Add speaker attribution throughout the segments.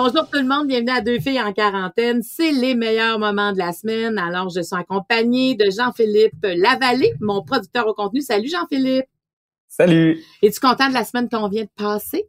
Speaker 1: Bonjour tout le monde, bienvenue à Deux filles en quarantaine. C'est les meilleurs moments de la semaine. Alors, je suis accompagnée de Jean-Philippe Lavallée, mon producteur au contenu. Salut Jean-Philippe.
Speaker 2: Salut.
Speaker 1: Es-tu content de la semaine qu'on vient de passer?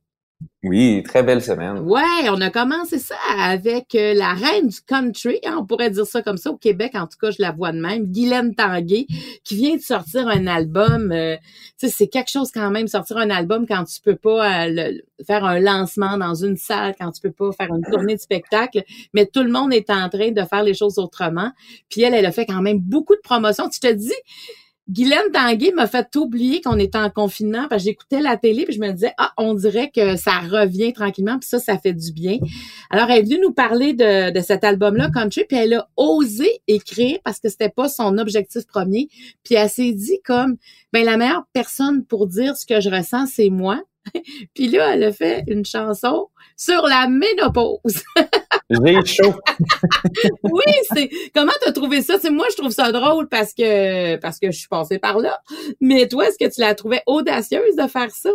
Speaker 2: Oui, très belle semaine.
Speaker 1: Ouais, on a commencé ça avec euh, la reine du country, hein, on pourrait dire ça comme ça au Québec, en tout cas, je la vois de même, Guylaine Tanguay, qui vient de sortir un album. Euh, tu sais, c'est quelque chose quand même sortir un album quand tu peux pas euh, faire un lancement dans une salle, quand tu peux pas faire une tournée de spectacle, mais tout le monde est en train de faire les choses autrement. Puis elle, elle a fait quand même beaucoup de promotions. Tu te dis, Guylaine Tanguay m'a fait oublier qu'on était en confinement parce j'écoutais la télé puis je me disais ah on dirait que ça revient tranquillement puis ça ça fait du bien. Alors elle est venue nous parler de, de cet album là Country puis elle a osé écrire parce que c'était pas son objectif premier puis elle s'est dit comme ben la meilleure personne pour dire ce que je ressens c'est moi. puis là elle a fait une chanson sur la ménopause.
Speaker 2: J'ai chaud.
Speaker 1: oui, c'est comment t'as trouvé ça? C'est moi je trouve ça drôle parce que parce que je suis passée par là. Mais toi, est-ce que tu la trouvais audacieuse de faire ça?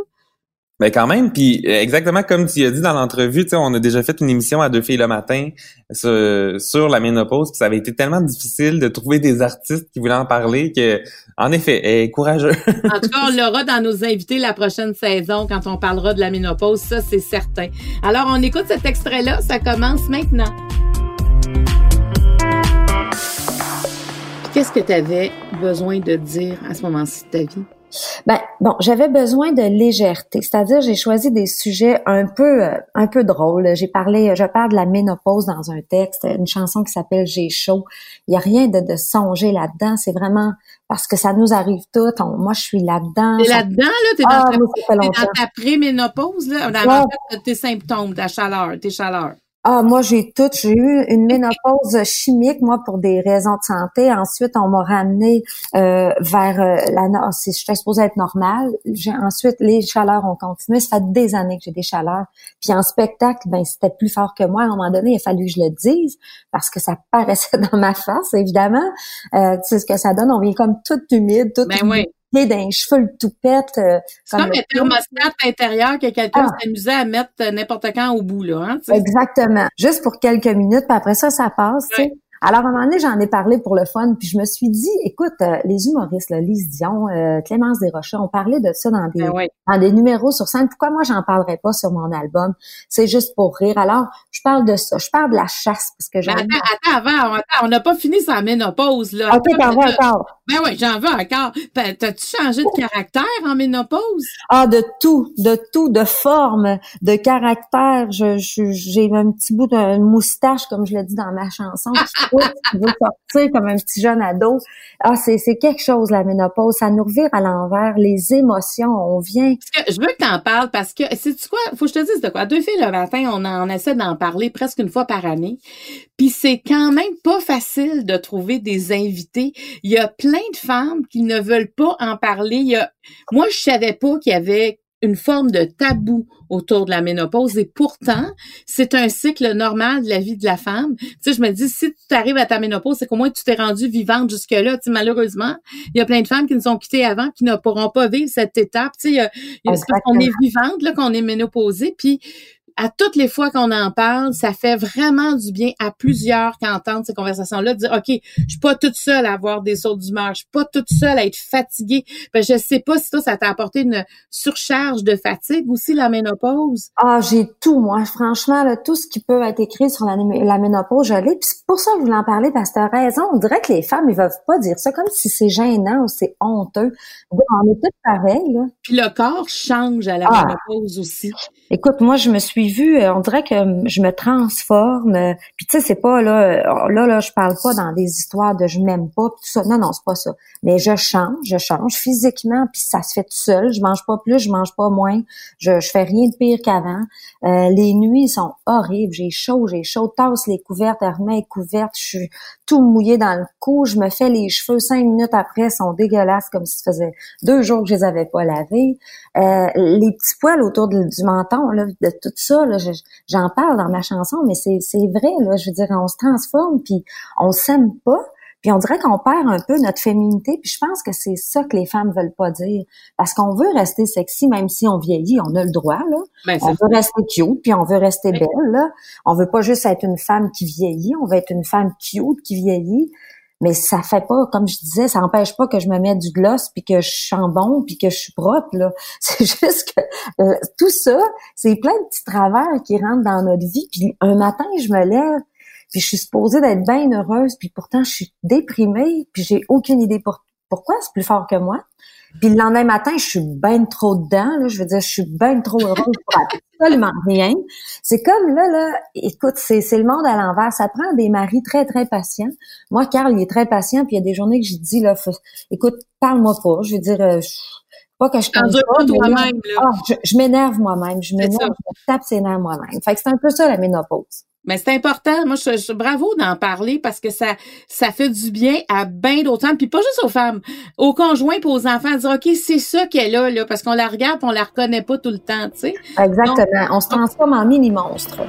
Speaker 2: Mais quand même, puis euh, exactement comme tu as dit dans l'entrevue, on a déjà fait une émission à deux filles le matin sur, sur la ménopause, puis ça avait été tellement difficile de trouver des artistes qui voulaient en parler que, en effet, elle est courageux.
Speaker 1: en tout cas, on l'aura dans nos invités la prochaine saison quand on parlera de la ménopause, ça c'est certain. Alors, on écoute cet extrait-là, ça commence maintenant. Qu'est-ce que tu avais besoin de dire à ce moment-ci de ta vie?
Speaker 3: Ben bon, j'avais besoin de légèreté, c'est-à-dire j'ai choisi des sujets un peu euh, un peu drôles. J'ai parlé, je parle de la ménopause dans un texte, une chanson qui s'appelle J'ai chaud. Il y a rien de, de songer là-dedans, c'est vraiment parce que ça nous arrive tout. moi, je suis là-dedans.
Speaker 1: T'es là-dedans là, t'es dans, ah, ta, dans ta pré-ménopause là, dans tes symptômes, ta chaleur, tes chaleurs.
Speaker 3: Ah, moi, j'ai tout. J'ai eu une ménopause chimique, moi, pour des raisons de santé. Ensuite, on m'a ramené euh, vers euh, la... Je suis supposée être normale. J'ai ensuite, les chaleurs ont continué. Ça fait des années que j'ai des chaleurs. Puis en spectacle, ben c'était plus fort que moi. À un moment donné, il a fallu que je le dise parce que ça paraissait dans ma face, évidemment. Euh, tu sais ce que ça donne? On vient comme tout humide, tout
Speaker 1: ben Oui
Speaker 3: d'un cheveu le toupette. Euh,
Speaker 1: c'est comme un thermostat intérieur que quelqu'un ah. s'amusait à mettre n'importe quand au bout, là. Hein,
Speaker 3: Exactement. Juste pour quelques minutes, puis après ça, ça passe, tu sais. Alors, à un moment donné, j'en ai parlé pour le fun, puis je me suis dit, écoute, euh, les humoristes, là, Lise Dion, euh, Clémence Desrochers, ont parlé de ça dans des, ben dans des numéros sur scène. Pourquoi moi, j'en parlerais pas sur mon album? C'est juste pour rire. Alors, je parle de ça. Je parle de la chasse, parce que
Speaker 1: j'en... Attends, attends, avant, attends, on n'a pas fini sa ménopause, là.
Speaker 3: OK, t'en encore.
Speaker 1: Ben oui, j'en veux encore. T'as-tu changé de caractère en ménopause?
Speaker 3: Ah, de tout, de tout, de forme, de caractère. Je, j'ai un petit bout de moustache, comme je l'ai dit dans ma chanson, qui, veut sortir comme un petit jeune ado. Ah, c'est, c'est quelque chose, la ménopause. Ça nous revire à l'envers. Les émotions, on vient.
Speaker 1: je veux que t'en parles parce que, c'est tu quoi? Faut que je te dise de quoi. Deux filles le matin, on, en, on essaie d'en parler presque une fois par année. Puis c'est quand même pas facile de trouver des invités. Il y a plein de femmes qui ne veulent pas en parler. Il y a, moi, je savais pas qu'il y avait une forme de tabou autour de la ménopause et pourtant, c'est un cycle normal de la vie de la femme. Tu sais, je me dis, si tu arrives à ta ménopause, c'est qu'au moins tu t'es rendue vivante jusque-là. Tu sais, malheureusement, il y a plein de femmes qui nous ont quittées avant, qui ne pourront pas vivre cette étape. Tu sais, il y a, parce qu'on est vivante, là, qu'on est ménopausée, puis à toutes les fois qu'on en parle, ça fait vraiment du bien à plusieurs qui entendent ces conversations-là, de dire, OK, je suis pas toute seule à avoir des sauts d'humeur, je suis pas toute seule à être fatiguée. Ben, je sais pas si toi, ça t'a apporté une surcharge de fatigue aussi, la ménopause?
Speaker 3: Ah, j'ai tout, moi. Franchement, là, tout ce qui peut être écrit sur la, la ménopause, je l'ai. Puis c'est pour ça que je voulais en parler, parce que t'as raison. On dirait que les femmes, ils veulent pas dire ça comme si c'est gênant ou c'est honteux. On est toutes pareilles, là.
Speaker 1: Puis le corps change à la ah. ménopause aussi.
Speaker 3: Écoute, moi, je me suis vue, euh, on dirait que je me transforme. Euh, puis tu sais, c'est pas là, euh, là, là, je parle pas dans des histoires de je m'aime pas, tout ça. Non, non, c'est pas ça. Mais je change, je change physiquement, puis ça se fait tout seul. Je mange pas plus, je mange pas moins. Je, je fais rien de pire qu'avant. les nuits sont horribles. J'ai chaud, j'ai chaud. Tasse les couvertes, remets les couvertes. Je suis tout mouillé dans le cou. Je me fais les cheveux cinq minutes après, sont dégueulasses comme si ça faisait deux jours que je les avais pas lavés. les petits poils autour du menton de tout ça, j'en parle dans ma chanson, mais c'est, vrai, là, je veux dire, on se transforme, puis on s'aime pas, puis on dirait qu'on perd un peu notre féminité, puis je pense que c'est ça que les femmes veulent pas dire, parce qu'on veut rester sexy, même si on vieillit, on a le droit, là. Ben, on veut rester cute, puis on veut rester belle, là. On veut pas juste être une femme qui vieillit, on veut être une femme cute qui vieillit, mais ça fait pas, comme je disais, ça empêche pas que je me mette du gloss puis que je sens bon puis que je suis propre là. C'est juste que euh, tout ça, c'est plein de petits travers qui rentrent dans notre vie. Puis un matin, je me lève puis je suis supposée d'être bien heureuse puis pourtant je suis déprimée puis j'ai aucune idée pour, pourquoi. C'est plus fort que moi. Puis le lendemain matin, je suis bien trop dedans. Là, je veux dire, je suis bien trop heureuse pour absolument rien. C'est comme là, là, écoute, c'est, c'est le monde à l'envers. Ça prend des maris très, très patients. Moi, Carl, il est très patient, puis il y a des journées que j'ai dit, là, écoute, parle-moi pas. Je veux dire, euh, pas que je
Speaker 1: pas, toi-même,
Speaker 3: ah, je, je m'énerve moi-même. Je m'énerve, je tape ses nerfs moi-même. Fait que c'est un peu ça, la ménopause.
Speaker 1: Mais c'est important. Moi, je, bravo d'en parler parce que ça, ça fait du bien à bien d'autres femmes, puis pas juste aux femmes, aux conjoints, puis aux enfants, dire ok, c'est ça qu'elle a là, parce qu'on la regarde, on la reconnaît pas tout le temps, tu sais.
Speaker 3: Exactement. on se transforme en mini monstre.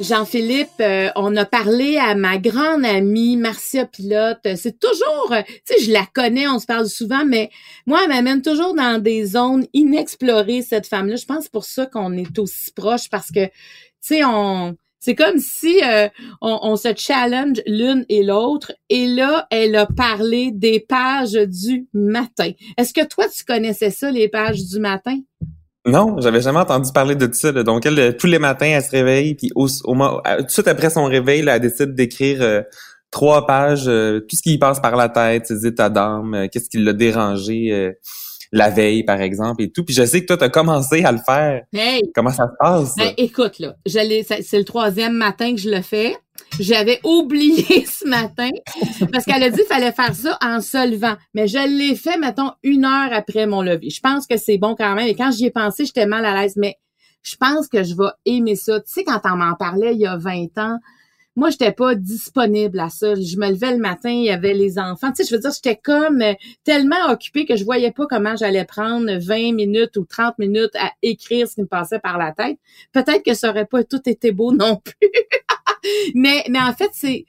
Speaker 1: Jean-Philippe, euh, on a parlé à ma grande amie Marcia Pilote. C'est toujours, euh, tu sais, je la connais, on se parle souvent, mais moi, elle m'amène toujours dans des zones inexplorées, cette femme-là. Je pense pour ça qu'on est aussi proches parce que, tu sais, on, c'est comme si euh, on, on, se challenge l'une et l'autre. Et là, elle a parlé des pages du matin. Est-ce que toi, tu connaissais ça, les pages du matin?
Speaker 2: Non, j'avais jamais entendu parler de ça. Donc, elle, tous les matins, elle se réveille, puis au, au, tout de suite après son réveil, elle décide d'écrire euh, trois pages, euh, tout ce qui passe par la tête, ses états d'âme, euh, qu'est-ce qui l'a dérangé la veille, par exemple, et tout. Puis je sais que toi, tu as commencé à le faire.
Speaker 1: Hey!
Speaker 2: Comment ça se passe?
Speaker 1: Ben, écoute, là, c'est le troisième matin que je le fais. J'avais oublié ce matin parce qu'elle a dit qu'il fallait faire ça en se levant. Mais je l'ai fait, mettons, une heure après mon lever. Je pense que c'est bon quand même. Et quand j'y ai pensé, j'étais mal à l'aise. Mais je pense que je vais aimer ça. Tu sais, quand on m'en parlait il y a 20 ans, moi, j'étais pas disponible à ça. Je me levais le matin, il y avait les enfants. Tu sais, je veux dire, j'étais comme euh, tellement occupée que je voyais pas comment j'allais prendre 20 minutes ou 30 minutes à écrire ce qui me passait par la tête. Peut-être que ça aurait pas tout été beau non plus. mais, mais en fait, c'est,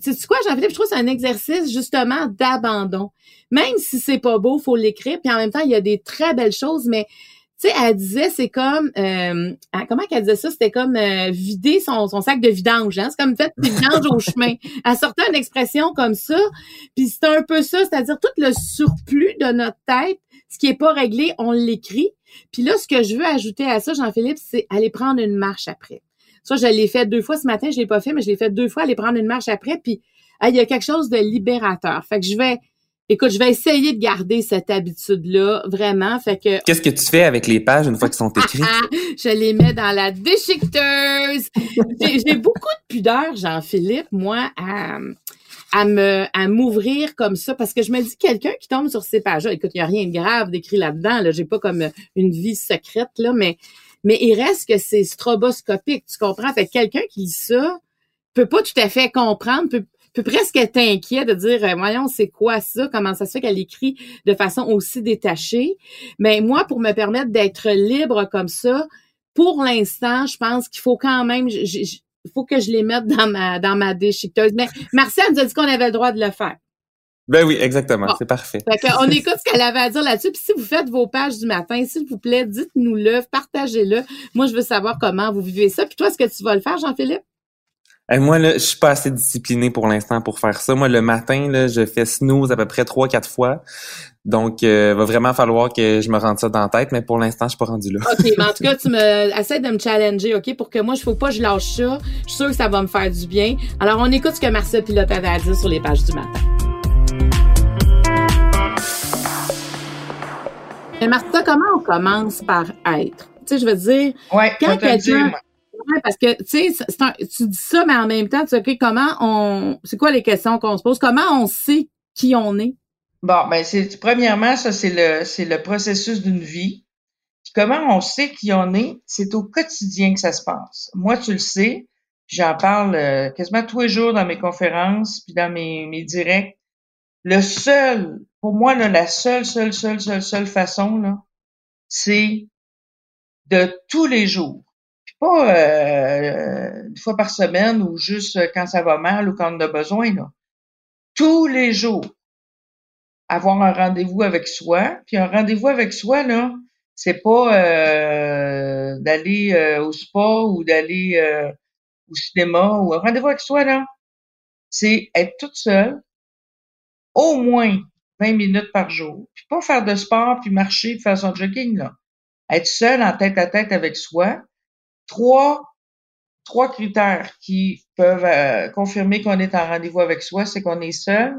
Speaker 1: c'est quoi, Jean-Philippe? Je trouve que c'est un exercice justement d'abandon. Même si c'est pas beau, faut l'écrire. Puis en même temps, il y a des très belles choses, mais tu sais, elle disait, c'est comme, euh, comment qu'elle disait ça? C'était comme euh, vider son, son, sac de vidange. Hein? C'est comme fait des vidanges au chemin. Elle sortait une expression comme ça. Puis c'est un peu ça, c'est-à-dire tout le surplus de notre tête, ce qui est pas réglé, on l'écrit. Puis là, ce que je veux ajouter à ça, Jean-Philippe, c'est aller prendre une marche après. Ça, je l'ai fait deux fois ce matin, je l'ai pas fait, mais je l'ai fait deux fois, aller prendre une marche après, puis il y a quelque chose de libérateur. Fait que je vais, écoute, je vais essayer de garder cette habitude-là, vraiment. Fait que.
Speaker 2: Qu'est-ce que tu fais avec les pages une fois qu'elles sont écrites?
Speaker 1: je les mets dans la déchiqueteuse. J'ai beaucoup de pudeur, Jean-Philippe, moi, à, à me à m'ouvrir comme ça parce que je me dis quelqu'un qui tombe sur ces pages là écoute il y a rien de grave d'écrit là-dedans là j'ai pas comme une vie secrète là mais mais il reste que c'est stroboscopique, tu comprends? Fait que quelqu'un qui lit ça peut pas tout à fait comprendre, peut, presque être inquiet de dire, euh, voyons, c'est quoi ça? Comment ça se fait qu'elle écrit de façon aussi détachée? Mais moi, pour me permettre d'être libre comme ça, pour l'instant, je pense qu'il faut quand même, il faut que je les mette dans ma dans déchiqueteuse. Mais Marcel nous a dit qu'on avait le droit de le faire.
Speaker 2: Ben oui, exactement. C'est parfait.
Speaker 1: on écoute ce qu'elle avait à dire là-dessus. Puis si vous faites vos pages du matin, s'il vous plaît, dites-nous-le, partagez-le. Moi, je veux savoir comment vous vivez ça. Puis toi, est-ce que tu vas le faire, Jean-Philippe?
Speaker 2: moi, là, je suis pas assez discipliné pour l'instant pour faire ça. Moi, le matin, là, je fais snooze à peu près trois, quatre fois. Donc, euh, va vraiment falloir que je me rende ça dans la tête, mais pour l'instant, je suis pas rendu là.
Speaker 1: OK, mais en tout cas, tu me essaies de me challenger, OK, pour que moi, je faut pas que je lâche ça. Je suis sûre que ça va me faire du bien. Alors, on écoute ce que Marcel Pilote avait à dire sur les pages du matin. Mais Martha, comment on commence par être? Tu sais, je veux dire,
Speaker 4: ouais, quand quelqu'un
Speaker 1: parce que tu sais, tu dis ça, mais en même temps, tu sais, comment on, c'est quoi les questions qu'on se pose? Comment on sait qui on est?
Speaker 4: Bon, ben c'est premièrement, ça c'est le c'est le processus d'une vie. comment on sait qui on est? C'est au quotidien que ça se passe. Moi, tu le sais, j'en parle euh, quasiment tous les jours dans mes conférences puis dans mes mes directs. Le seul, pour moi, là, la seule, seule, seule, seule, seule façon c'est de tous les jours pas euh, une fois par semaine ou juste quand ça va mal ou quand on a besoin. Là. Tous les jours, avoir un rendez-vous avec soi. Puis un rendez-vous avec soi, là, c'est pas euh, d'aller euh, au spa ou d'aller au cinéma ou un rendez-vous avec soi, là. C'est être toute seule, au moins 20 minutes par jour. Puis pas faire de sport, puis marcher, puis faire son jogging, là. Être seule en tête à tête avec soi, trois, trois critères qui peuvent euh, confirmer qu'on est en rendez-vous avec soi, c'est qu'on est seul,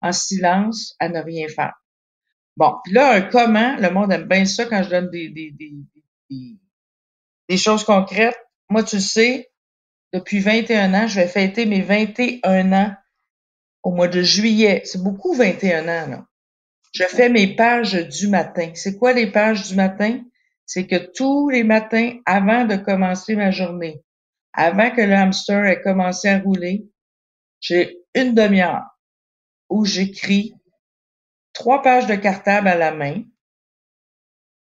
Speaker 4: en silence, à ne rien faire. Bon, puis là, un comment, le monde aime bien ça quand je donne des, des, des, choses concrètes. Moi, tu sais, depuis 21 ans, je vais fêter mes 21 ans au mois de juillet. C'est beaucoup 21 ans, là. Je fais mes pages du matin. C'est quoi les pages du matin? c'est que tous les matins, avant de commencer ma journée, avant que le hamster ait commencé à rouler, j'ai une demi-heure où j'écris trois pages de cartable à la main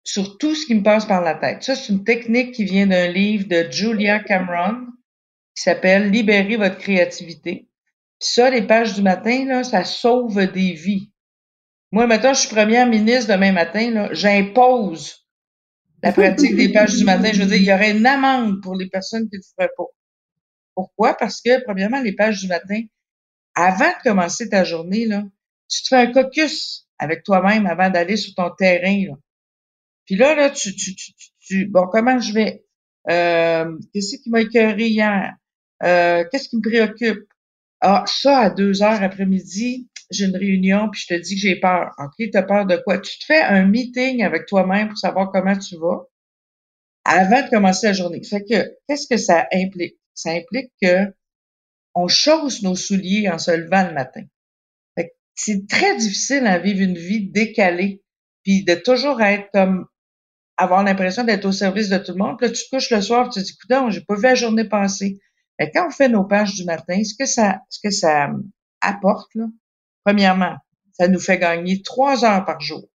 Speaker 4: sur tout ce qui me passe par la tête. Ça, c'est une technique qui vient d'un livre de Julia Cameron qui s'appelle Libérer votre créativité. Ça, les pages du matin, là, ça sauve des vies. Moi, maintenant, je suis première ministre demain matin, j'impose la pratique des pages du matin. Je veux dire, il y aurait une amende pour les personnes qui ne le feraient pas. Pourquoi? Parce que, premièrement, les pages du matin, avant de commencer ta journée, là, tu te fais un caucus avec toi-même avant d'aller sur ton terrain. Là. Puis là, là, tu, tu, tu, tu bon, comment je vais? Euh, qu'est-ce qui m'a écœuré hier? Euh, qu'est-ce qui me préoccupe? Ah, ça, à deux heures après-midi, j'ai une réunion, puis je te dis que j'ai peur. OK, tu as peur de quoi? Tu te fais un meeting avec toi-même pour savoir comment tu vas avant de commencer la journée. Fait que, qu'est-ce que ça implique? Ça implique que on chausse nos souliers en se levant le matin. Fait que c'est très difficile à vivre une vie décalée, puis de toujours être comme avoir l'impression d'être au service de tout le monde. Puis là, tu te couches le soir, tu te dis, écoute, j'ai pas vu la journée passer. Fait quand on fait nos pages du matin, ce que ça, ce que ça apporte, là, Premièrement, ça nous fait gagner trois heures par jour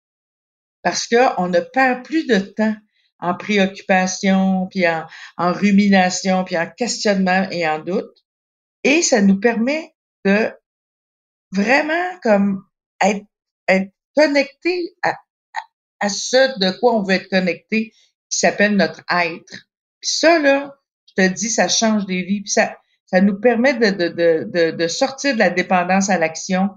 Speaker 4: parce qu'on ne perd plus de temps en préoccupation, puis en, rumination, puis en questionnement et en doute. Et ça nous permet de vraiment comme être, être connecté à, à, ce de quoi on veut être connecté, qui s'appelle notre être. Puis ça, là, je te dis, ça change des vies. Puis ça, ça nous permet de, de, de, de sortir de la dépendance à l'action,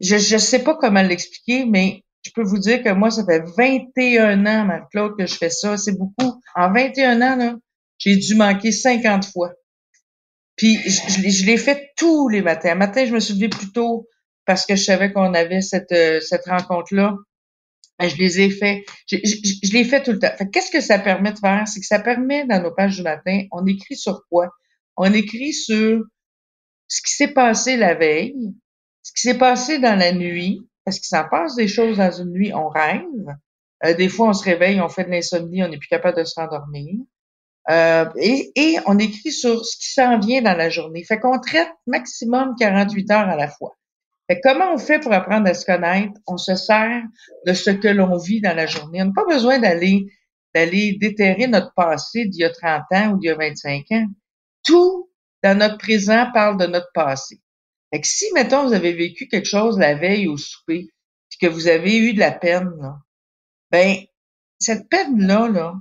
Speaker 4: je ne sais pas comment l'expliquer, mais je peux vous dire que moi, ça fait 21 ans, Marc-Claude, que je fais ça. C'est beaucoup. En 21 ans, là, j'ai dû manquer 50 fois. Puis je, l'ai fait tous les matins. Un matin, je me suis levée plus tôt parce que je savais qu'on avait cette, euh, cette rencontre-là. Ben, je les ai fait. Je, je, l'ai fait tout le temps. qu'est-ce que ça permet de faire? C'est que ça permet, dans nos pages du matin, on écrit sur quoi? On écrit sur ce qui s'est passé la veille, ce qui s'est passé dans la nuit, parce qu'il s'en passe des choses dans une nuit, on rêve. Euh, des fois, on se réveille, on fait de l'insomnie, on n'est plus capable de se rendormir. Euh, et, et, on écrit sur ce qui s'en vient dans la journée. Fait qu'on traite maximum 48 heures à la fois. Comment on fait pour apprendre à se connaître? On se sert de ce que l'on vit dans la journée. On n'a pas besoin d'aller déterrer notre passé d'il y a 30 ans ou d'il y a 25 ans. Tout dans notre présent parle de notre passé. Fait si, mettons, vous avez vécu quelque chose la veille au souper, puis que vous avez eu de la peine, là, ben, cette peine-là, là,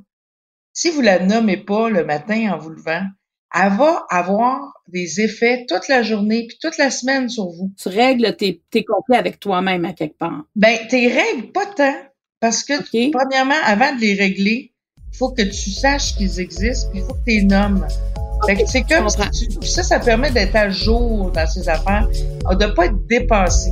Speaker 4: si vous la nommez pas le matin en vous levant, elle va avoir des effets toute la journée puis toute la semaine sur vous.
Speaker 1: Tu règles tes, tes conflits avec toi-même à quelque part.
Speaker 4: Ben, tes règles, pas tant. Parce que, premièrement, avant de les régler, il faut que tu saches qu'ils existent, puis il faut que tu les nommes. Fait que c'est comme si tu- ça, ça permet d'être à jour dans ces affaires, de pas être dépassé.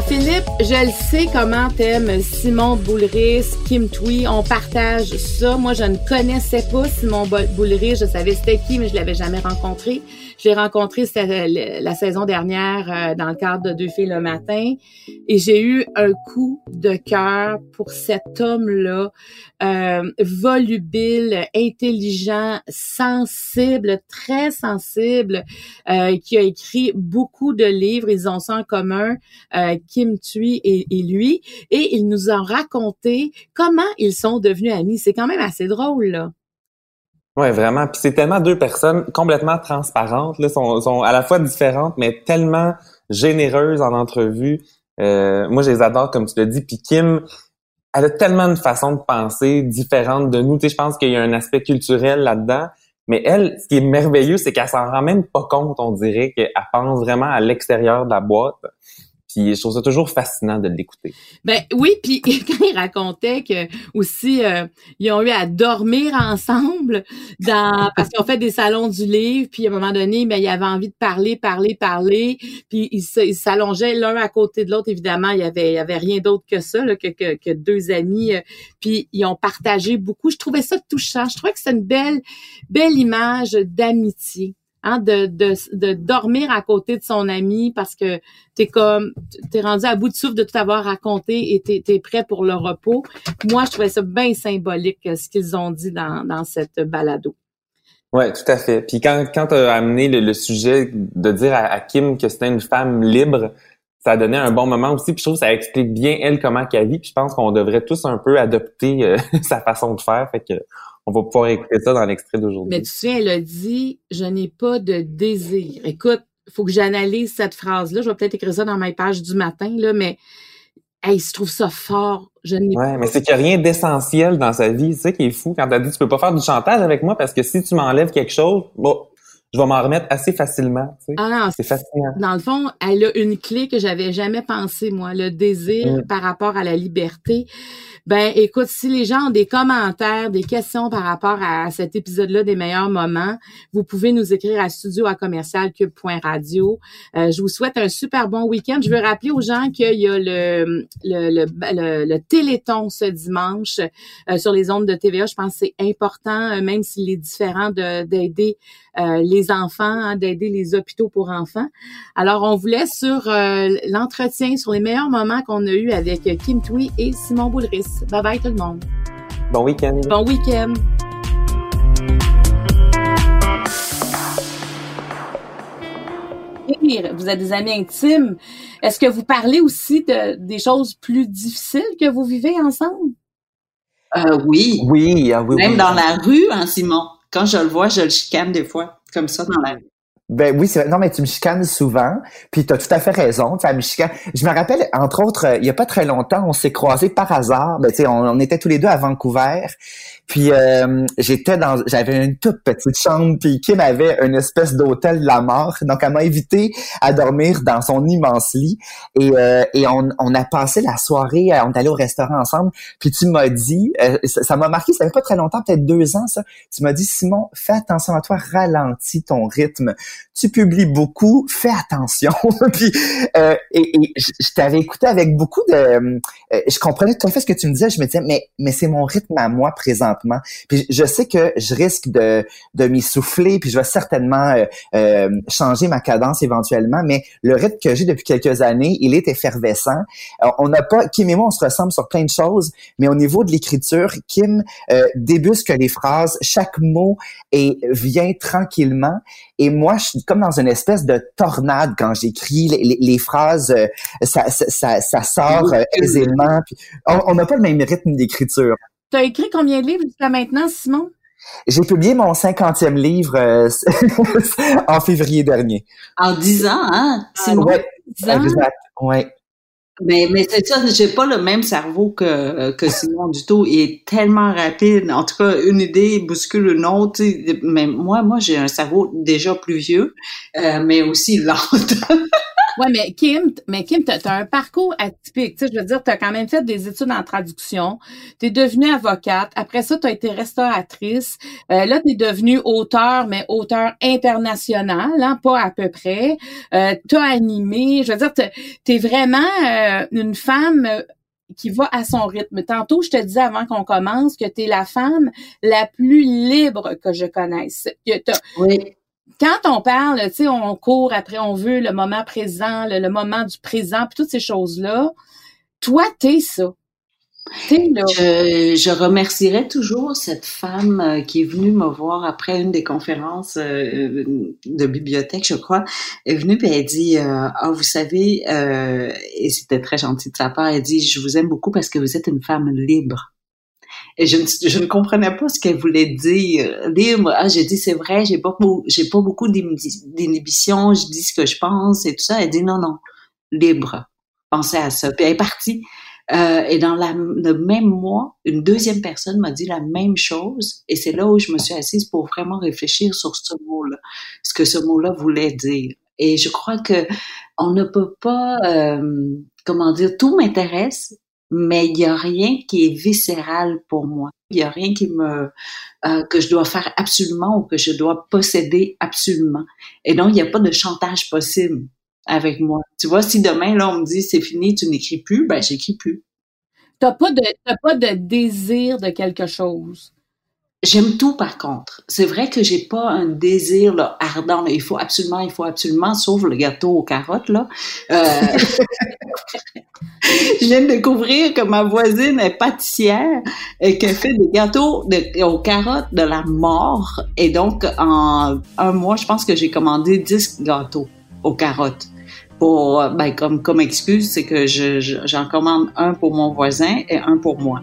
Speaker 1: Jean-Philippe, je le sais comment t'aimes Simon Boulris, Kim Twee, on partage ça. Moi, je ne connaissais pas Simon Bo- Boulris, je savais c'était qui, mais je l'avais jamais rencontré. Je l'ai rencontré c'était la, saison dernière euh, dans le cadre de Deux filles le matin et j'ai eu un coup de cœur pour cet homme-là, euh, volubile, intelligent, sensible, très sensible, euh, qui a écrit beaucoup de livres. Ils ont ça en commun, euh, Kim Thuy et, lui, et ils nous ont raconté comment ils sont devenus amis. C'est quand même assez drôle, là.
Speaker 2: Ouais, vraiment. Puis c'est tellement deux personnes complètement transparentes, là, sont, sont à la fois différentes, mais tellement généreuses en entrevue. Euh, moi, je les adore, comme tu l'as dit. Puis Kim, elle a tellement une façon de penser différente de nous. Tu sais, je pense qu'il y a un aspect culturel là-dedans. Mais elle, ce qui est merveilleux, c'est qu'elle s'en rend même pas compte, on dirait, qu'elle pense vraiment à l'extérieur de la boîte. Puis je trouve ça toujours fascinant de l'écouter.
Speaker 1: Ben oui, puis quand il racontait que aussi euh, ils ont eu à dormir ensemble dans parce qu'ils ont fait des salons du livre, puis à un moment donné, ben il avait envie de parler, parler, parler, puis ils s'allongeaient l'un à côté de l'autre. Évidemment, il y avait il y avait rien d'autre que ça, là, que, que que deux amis. euh, puis ils ont partagé beaucoup. Je trouvais ça touchant. Je trouvais que c'est une belle belle image d'amitié. Hein, de, de, de dormir à côté de son ami parce que t'es comme t'es rendu à bout de souffle de tout avoir raconté et t'es es prêt pour le repos. Moi, je trouvais ça bien symbolique euh, ce qu'ils ont dit dans, dans cette balado.
Speaker 2: Ouais, tout à fait. Puis quand quand tu as amené le, le sujet de dire à, à Kim que c'était une femme libre, ça a donné un bon moment aussi. Puis je trouve que ça explique bien elle comment qu'elle vit. Puis je pense qu'on devrait tous un peu adopter euh, sa façon de faire. Fait que on va pouvoir écouter ça dans l'extrait d'aujourd'hui.
Speaker 1: Mais tu souviens, elle a dit Je n'ai pas de désir. Écoute, faut que j'analyse cette phrase-là. Je vais peut-être écrire ça dans ma page du matin, là, mais hey, je trouve ça fort. Je n'ai
Speaker 2: Ouais, mais c'est qu'il n'y a rien d'essentiel dans sa vie. C'est ça qui est fou quand t'as dit tu peux pas faire du chantage avec moi parce que si tu m'enlèves quelque chose, bon, je vais m'en remettre assez facilement. Tu sais.
Speaker 1: Ah
Speaker 2: C'est fascinant.
Speaker 1: dans le fond, elle a une clé que j'avais jamais pensé, moi, le désir
Speaker 2: Mm.
Speaker 1: par rapport à la liberté. Ben, écoute, si les gens ont des commentaires, des questions par rapport à cet épisode-là des meilleurs moments, vous pouvez nous écrire à studio à commercial cube.radio. Euh, je vous souhaite un super bon week-end. Je veux rappeler aux gens qu'il y a le, le, le, le, le Téléthon ce dimanche euh, sur les ondes de TVA. Je pense que c'est important, euh, même s'il est différent de- d'aider euh, les enfants, hein, d'aider les hôpitaux pour enfants. Alors, on vous laisse sur euh, l'entretien sur les meilleurs moments qu'on a eu avec Kim Twee et Simon Boulris. Bye bye tout le monde.
Speaker 2: Bon week-end.
Speaker 1: Bon week-end. Vous êtes des amis intimes. Est-ce que vous parlez aussi de, des choses plus difficiles que vous vivez ensemble?
Speaker 5: Euh, oui.
Speaker 2: Oui, ah oui,
Speaker 5: Même
Speaker 2: oui.
Speaker 5: dans la rue, hein, Simon. Quand je le vois, je le chicane des fois, comme ça dans la rue.
Speaker 6: Ben oui, c'est. Non, mais tu me chicanes souvent, puis tu as tout à fait raison. Tu me chicanes. Je me rappelle, entre autres, il y a pas très longtemps, on s'est croisés par hasard. Ben, tu sais, on, on, était tous les deux à Vancouver. Puis euh, j'étais dans, j'avais une toute petite chambre, puis Kim avait une espèce d'hôtel de la mort. Donc elle m'a invité à dormir dans son immense lit. Et, euh, et on, on, a passé la soirée, euh, on est allé au restaurant ensemble. Puis tu m'as dit, euh, ça m'a marqué, ça fait pas très longtemps, peut-être deux ans ça. Tu m'as dit Simon, fais attention à toi, ralentis ton rythme. Tu publies beaucoup, fais attention. puis euh, et, et je t'avais écouté avec beaucoup de, je comprenais tout à fait ce que tu me disais. Je me disais mais mais c'est mon rythme à moi présent puis je sais que je risque de, de m'y souffler, puis je vais certainement euh, euh, changer ma cadence éventuellement, mais le rythme que j'ai depuis quelques années, il est effervescent. Euh, on n'a pas, Kim et moi, on se ressemble sur plein de choses, mais au niveau de l'écriture, Kim euh, débusque les phrases, chaque mot et vient tranquillement. Et moi, suis comme dans une espèce de tornade quand j'écris les, les, phrases, ça, ça, ça, sort aisément. Puis on n'a pas le même rythme d'écriture.
Speaker 1: Tu as écrit combien de livres jusqu'à maintenant, Simon?
Speaker 6: J'ai publié mon cinquantième livre euh, en février dernier.
Speaker 5: En dix ans, hein?
Speaker 6: Simon? Oui, exact, ouais.
Speaker 5: Mais, mais c'est ça, j'ai pas le même cerveau que, que Simon du tout. Il est tellement rapide. En tout cas, une idée bouscule une autre. Mais moi, moi, j'ai un cerveau déjà plus vieux, euh, mais aussi lent.
Speaker 1: Ouais, mais Kim, mais Kim, t'as as un parcours atypique. Tu sais, je veux dire, t'as quand même fait des études en traduction. T'es devenue avocate. Après ça, t'as été restauratrice. Euh, là, t'es devenue auteur, mais auteur international, hein, pas à peu près. Euh, t'as animé. Je veux dire, t'es vraiment euh, une femme euh, qui va à son rythme. Tantôt, je te disais avant qu'on commence que tu es la femme la plus libre que je connaisse.
Speaker 5: Oui
Speaker 1: quand on parle, tu sais, on court après, on veut le moment présent, le, moment du présent, puis toutes ces choses-là. Toi, t'es ça.
Speaker 5: Je, je, remercierais toujours cette femme euh, qui est venue me voir après une des conférences euh, de bibliothèque, je crois. Elle est venue et elle dit euh, ah vous savez et c'était très gentil de sa part. Elle dit je vous aime beaucoup parce que vous êtes une femme libre. Et je, je ne comprenais pas ce qu'elle voulait dire. Libre, ah, j'ai dit, c'est vrai, j'ai pas, j'ai pas beaucoup d'inhibition, je dis ce que je pense et tout ça. Elle dit, non, non, libre. Pensez à ça. Puis elle est partie. Euh, et dans la, le même mois, une deuxième personne m'a dit la même chose. Et c'est là où je me suis assise pour vraiment réfléchir sur ce mot-là, ce que ce mot-là voulait dire. Et je crois que on ne peut pas, euh, comment dire, tout m'intéresse, mais il y a rien qui est viscéral pour moi. Il y a rien qui me euh, que je dois faire absolument ou que je dois posséder absolument. Et donc il n'y a pas de chantage possible avec moi. Tu vois, si demain là on me dit c'est fini, tu n'écris plus, ben j'écris plus.
Speaker 1: T'as pas de t'as pas de désir de quelque chose.
Speaker 5: J'aime tout par contre. C'est vrai que j'ai pas un désir là, ardent. il faut absolument, il faut absolument, sauf le gâteau aux carottes là. Euh... je viens de découvrir que ma voisine est pâtissière et qu'elle fait des gâteaux aux carottes de la mort. Et donc en un mois, je pense que j'ai commandé 10 gâteaux aux carottes. Pour, ben, comme, comme excuse, c'est que je, j'en commande un pour mon voisin et un pour moi